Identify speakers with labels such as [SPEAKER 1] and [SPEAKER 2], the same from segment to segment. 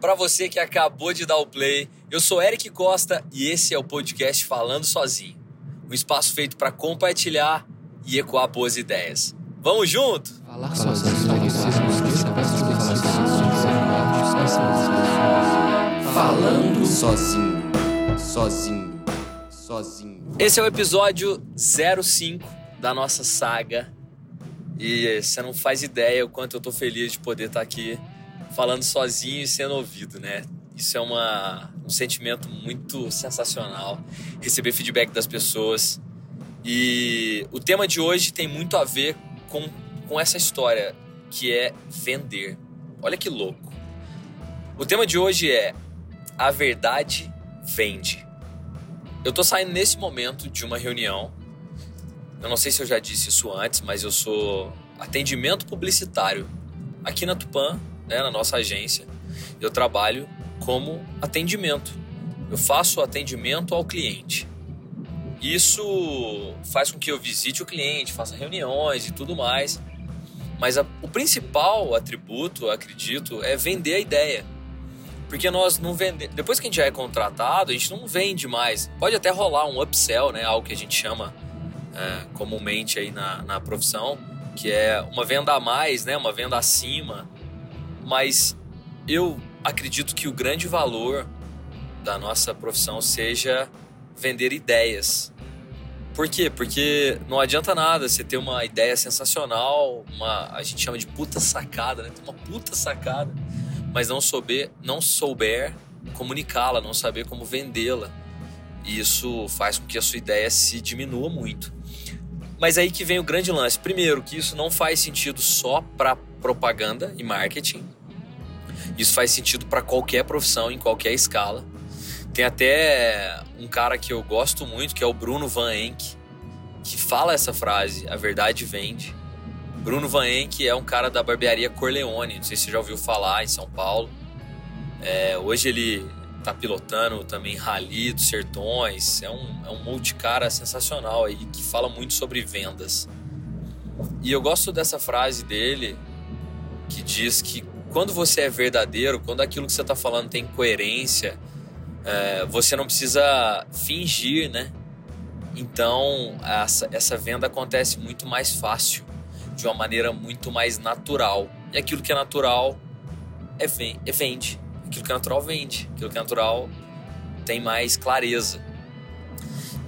[SPEAKER 1] Para você que acabou de dar o play, eu sou Eric Costa e esse é o podcast Falando Sozinho. Um espaço feito para compartilhar e ecoar boas ideias. Vamos junto? Falar sozinho. Falando sozinho. Sozinho. Sozinho. Esse é o episódio 05 da nossa saga. E você não faz ideia o quanto eu tô feliz de poder estar aqui falando sozinho e sendo ouvido, né? Isso é uma, um sentimento muito sensacional. Receber feedback das pessoas. E o tema de hoje tem muito a ver com, com essa história, que é vender. Olha que louco. O tema de hoje é A Verdade Vende. Eu tô saindo nesse momento de uma reunião. Eu não sei se eu já disse isso antes, mas eu sou atendimento publicitário aqui na Tupã né, na nossa agência, eu trabalho como atendimento. Eu faço atendimento ao cliente. Isso faz com que eu visite o cliente, faça reuniões e tudo mais. Mas a, o principal atributo, acredito, é vender a ideia. Porque nós não vendemos. Depois que a gente já é contratado, a gente não vende mais. Pode até rolar um upsell, né? Algo que a gente chama é, comumente aí na, na profissão, que é uma venda a mais, né? Uma venda acima mas eu acredito que o grande valor da nossa profissão seja vender ideias. Por quê? Porque não adianta nada você ter uma ideia sensacional, uma a gente chama de puta sacada, né? Uma puta sacada, mas não souber, não souber comunicá-la, não saber como vendê-la. E isso faz com que a sua ideia se diminua muito. Mas aí que vem o grande lance. Primeiro, que isso não faz sentido só para propaganda e marketing, isso faz sentido para qualquer profissão, em qualquer escala. Tem até um cara que eu gosto muito, que é o Bruno Van Enck, que fala essa frase: a verdade vende. Bruno Van Enck é um cara da barbearia Corleone, não sei se você já ouviu falar em São Paulo. É, hoje ele tá pilotando também Rally dos Sertões, é um, é um multicara sensacional aí que fala muito sobre vendas. E eu gosto dessa frase dele que diz que quando você é verdadeiro, quando aquilo que você está falando tem coerência, é, você não precisa fingir, né? Então, essa, essa venda acontece muito mais fácil, de uma maneira muito mais natural. E aquilo que é natural é, é vende. Aquilo que é natural vende. Aquilo que é natural tem mais clareza.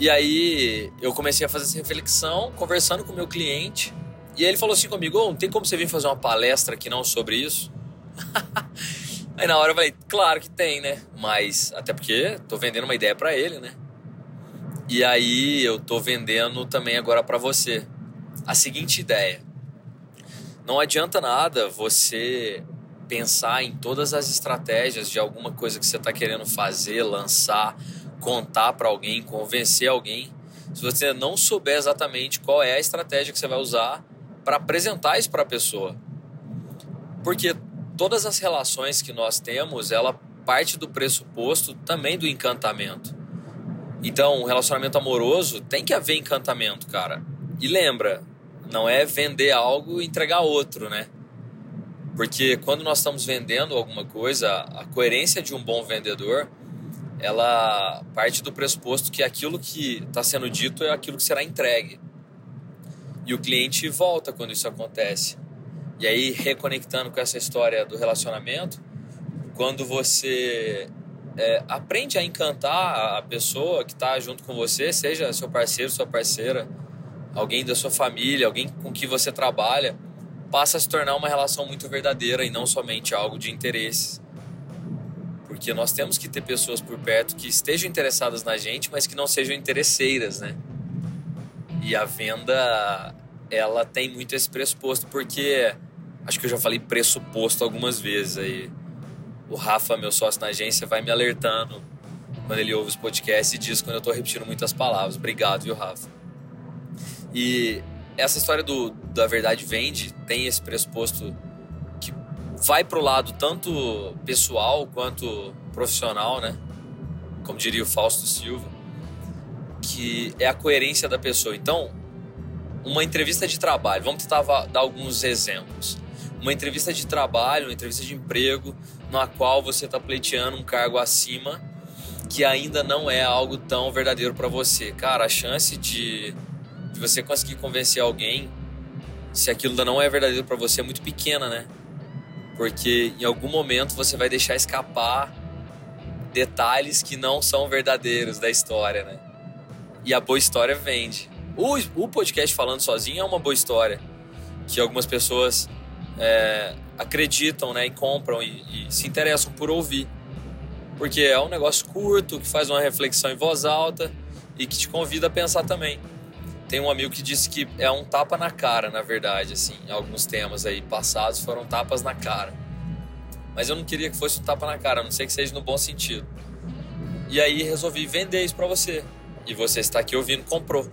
[SPEAKER 1] E aí eu comecei a fazer essa reflexão, conversando com o meu cliente. E ele falou assim comigo: oh, não tem como você vir fazer uma palestra aqui não sobre isso? Aí na hora eu falei, claro que tem, né? Mas até porque tô vendendo uma ideia para ele, né? E aí eu tô vendendo também agora para você a seguinte ideia. Não adianta nada você pensar em todas as estratégias de alguma coisa que você está querendo fazer, lançar, contar para alguém, convencer alguém, se você não souber exatamente qual é a estratégia que você vai usar para apresentar isso para a pessoa. Porque todas as relações que nós temos, ela parte do pressuposto também do encantamento. Então, um relacionamento amoroso tem que haver encantamento, cara. E lembra, não é vender algo e entregar outro, né? Porque quando nós estamos vendendo alguma coisa, a coerência de um bom vendedor, ela parte do pressuposto que aquilo que está sendo dito é aquilo que será entregue. E o cliente volta quando isso acontece. E aí, reconectando com essa história do relacionamento, quando você é, aprende a encantar a pessoa que está junto com você, seja seu parceiro, sua parceira, alguém da sua família, alguém com que você trabalha, passa a se tornar uma relação muito verdadeira e não somente algo de interesses. Porque nós temos que ter pessoas por perto que estejam interessadas na gente, mas que não sejam interesseiras, né? E a venda, ela tem muito esse pressuposto, porque Acho que eu já falei pressuposto algumas vezes aí. O Rafa, meu sócio na agência, vai me alertando quando ele ouve os podcasts e diz quando eu estou repetindo muitas palavras. Obrigado, viu, Rafa? E essa história do da verdade vende tem esse pressuposto que vai pro lado tanto pessoal quanto profissional, né? Como diria o Fausto Silva, que é a coerência da pessoa. Então, uma entrevista de trabalho, vamos tentar dar alguns exemplos uma entrevista de trabalho, uma entrevista de emprego, na qual você está pleiteando um cargo acima que ainda não é algo tão verdadeiro para você. Cara, a chance de, de você conseguir convencer alguém se aquilo ainda não é verdadeiro para você é muito pequena, né? Porque em algum momento você vai deixar escapar detalhes que não são verdadeiros da história, né? E a boa história vende. O, o podcast falando sozinho é uma boa história que algumas pessoas é, acreditam, né, e compram e, e se interessam por ouvir, porque é um negócio curto que faz uma reflexão em voz alta e que te convida a pensar também. Tem um amigo que disse que é um tapa na cara, na verdade, assim, alguns temas aí passados foram tapas na cara. Mas eu não queria que fosse um tapa na cara, a não sei que seja no bom sentido. E aí resolvi vender isso para você. E você está aqui ouvindo, comprou.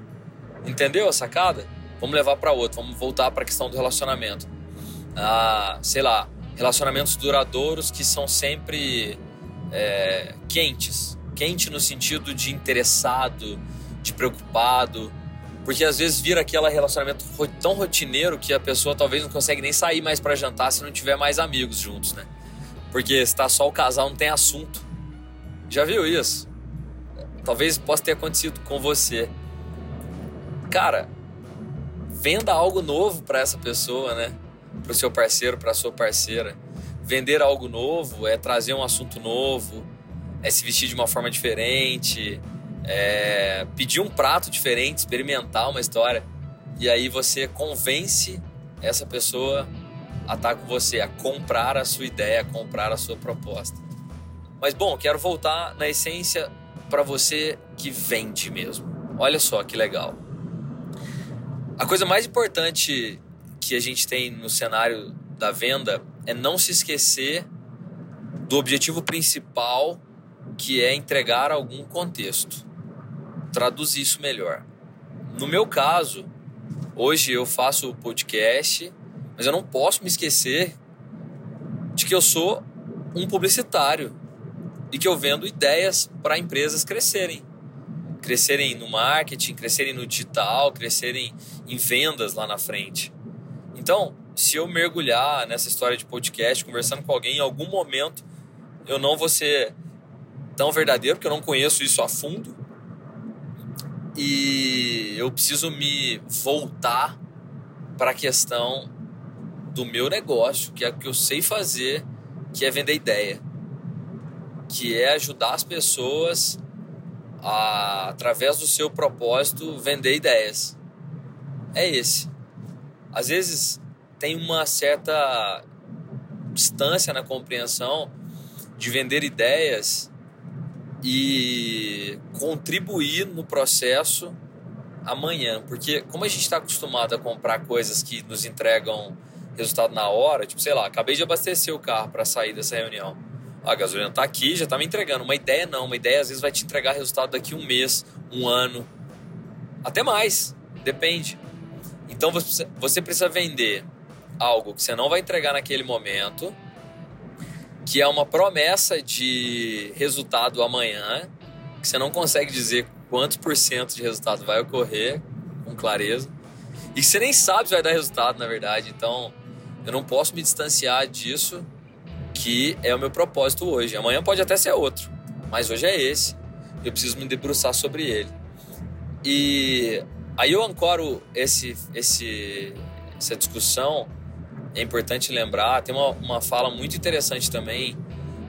[SPEAKER 1] Entendeu a sacada? Vamos levar para outro, vamos voltar para a questão do relacionamento. Ah, sei lá, relacionamentos duradouros que são sempre é, quentes. Quente no sentido de interessado, de preocupado, porque às vezes vira aquele relacionamento tão rotineiro que a pessoa talvez não consegue nem sair mais para jantar se não tiver mais amigos juntos, né? Porque está só o casal, não tem assunto. Já viu isso? Talvez possa ter acontecido com você. Cara, venda algo novo para essa pessoa, né? Para o seu parceiro, para sua parceira. Vender algo novo é trazer um assunto novo, é se vestir de uma forma diferente, é, pedir um prato diferente, experimentar uma história. E aí você convence essa pessoa a estar com você, a comprar a sua ideia, a comprar a sua proposta. Mas bom, quero voltar na essência para você que vende mesmo. Olha só que legal. A coisa mais importante que a gente tem no cenário da venda é não se esquecer do objetivo principal, que é entregar algum contexto traduzir isso melhor. No meu caso, hoje eu faço o podcast, mas eu não posso me esquecer de que eu sou um publicitário e que eu vendo ideias para empresas crescerem. Crescerem no marketing, crescerem no digital, crescerem em vendas lá na frente. Então, se eu mergulhar nessa história de podcast, conversando com alguém, em algum momento eu não vou ser tão verdadeiro, porque eu não conheço isso a fundo, e eu preciso me voltar para a questão do meu negócio, que é o que eu sei fazer, que é vender ideia, que é ajudar as pessoas a, através do seu propósito, vender ideias. É esse. Às vezes tem uma certa distância na compreensão de vender ideias e contribuir no processo amanhã. Porque como a gente está acostumado a comprar coisas que nos entregam resultado na hora, tipo, sei lá, acabei de abastecer o carro para sair dessa reunião. A gasolina está aqui, já está me entregando. Uma ideia não, uma ideia às vezes vai te entregar resultado daqui um mês, um ano, até mais, depende. Então você precisa vender algo que você não vai entregar naquele momento, que é uma promessa de resultado amanhã, que você não consegue dizer quantos por cento de resultado vai ocorrer com clareza, e você nem sabe se vai dar resultado, na verdade. Então, eu não posso me distanciar disso, que é o meu propósito hoje. Amanhã pode até ser outro, mas hoje é esse. Eu preciso me debruçar sobre ele. E aí eu ancoro esse, esse, essa discussão é importante lembrar, tem uma, uma fala muito interessante também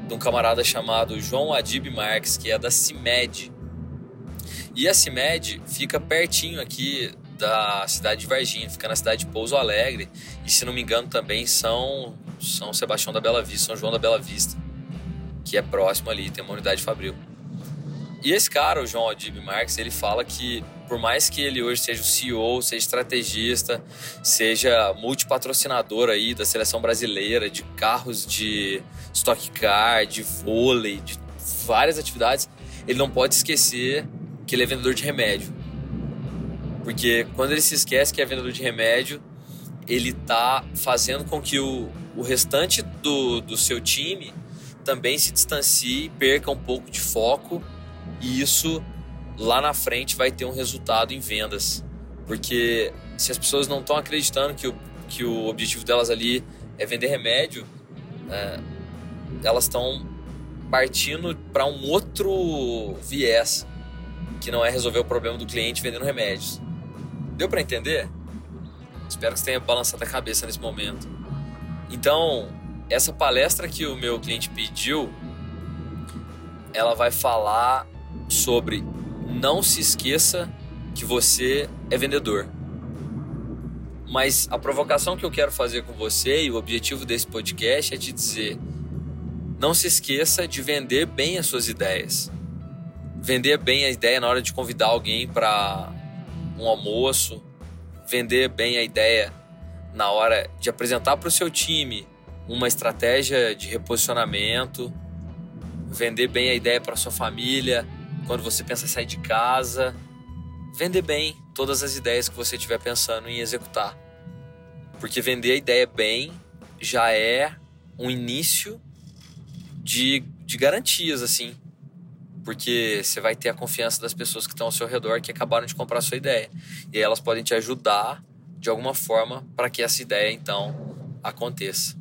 [SPEAKER 1] de um camarada chamado João Adib Marques, que é da CIMED. E a CIMED fica pertinho aqui da cidade de Varginha, fica na cidade de Pouso Alegre. E se não me engano também São, São Sebastião da Bela Vista, São João da Bela Vista, que é próximo ali, tem uma unidade fabril. E esse cara, o João Adib Marques, ele fala que por mais que ele hoje seja o CEO, seja estrategista, seja multipatrocinador aí da seleção brasileira, de carros de stock car, de vôlei, de várias atividades, ele não pode esquecer que ele é vendedor de remédio. Porque quando ele se esquece que é vendedor de remédio, ele está fazendo com que o, o restante do, do seu time também se distancie, perca um pouco de foco e isso lá na frente vai ter um resultado em vendas. Porque se as pessoas não estão acreditando que o, que o objetivo delas ali é vender remédio, é, elas estão partindo para um outro viés, que não é resolver o problema do cliente vendendo remédios. Deu para entender? Espero que você tenha balançado a cabeça nesse momento. Então, essa palestra que o meu cliente pediu, ela vai falar sobre não se esqueça que você é vendedor. Mas a provocação que eu quero fazer com você e o objetivo desse podcast é te dizer: não se esqueça de vender bem as suas ideias. Vender bem a ideia na hora de convidar alguém para um almoço, vender bem a ideia na hora de apresentar para o seu time uma estratégia de reposicionamento, vender bem a ideia para sua família, quando você pensa em sair de casa, vender bem todas as ideias que você estiver pensando em executar. Porque vender a ideia bem já é um início de, de garantias, assim. Porque você vai ter a confiança das pessoas que estão ao seu redor que acabaram de comprar a sua ideia. E elas podem te ajudar de alguma forma para que essa ideia então aconteça.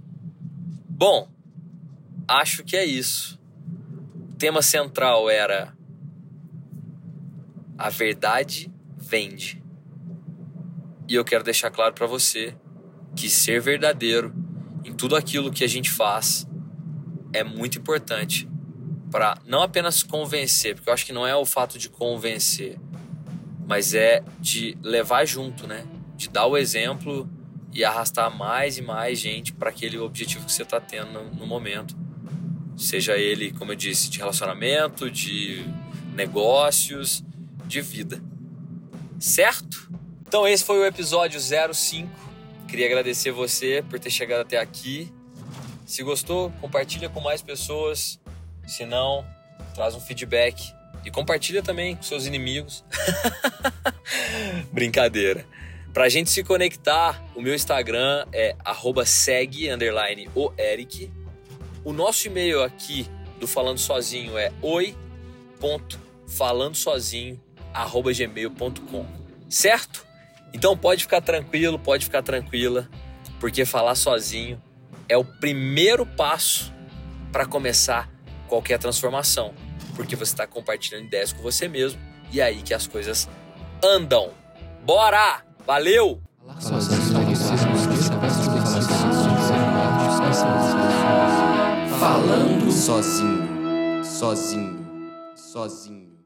[SPEAKER 1] Bom, acho que é isso. O tema central era a verdade vende. E eu quero deixar claro para você que ser verdadeiro em tudo aquilo que a gente faz é muito importante para não apenas convencer, porque eu acho que não é o fato de convencer, mas é de levar junto, né? De dar o exemplo e arrastar mais e mais gente para aquele objetivo que você está tendo no, no momento. Seja ele, como eu disse, de relacionamento, de negócios, de vida. Certo? Então esse foi o episódio 05. Queria agradecer você por ter chegado até aqui. Se gostou, compartilha com mais pessoas. Se não, traz um feedback e compartilha também com seus inimigos. Brincadeira. Pra gente se conectar, o meu Instagram é segue o. O nosso e-mail aqui do Falando Sozinho é oi.falandosozinho gmail.com. Certo? Então pode ficar tranquilo, pode ficar tranquila, porque falar sozinho é o primeiro passo para começar qualquer transformação, porque você está compartilhando ideias com você mesmo e é aí que as coisas andam. Bora! Valeu! Falando sozinho, sozinho, sozinho.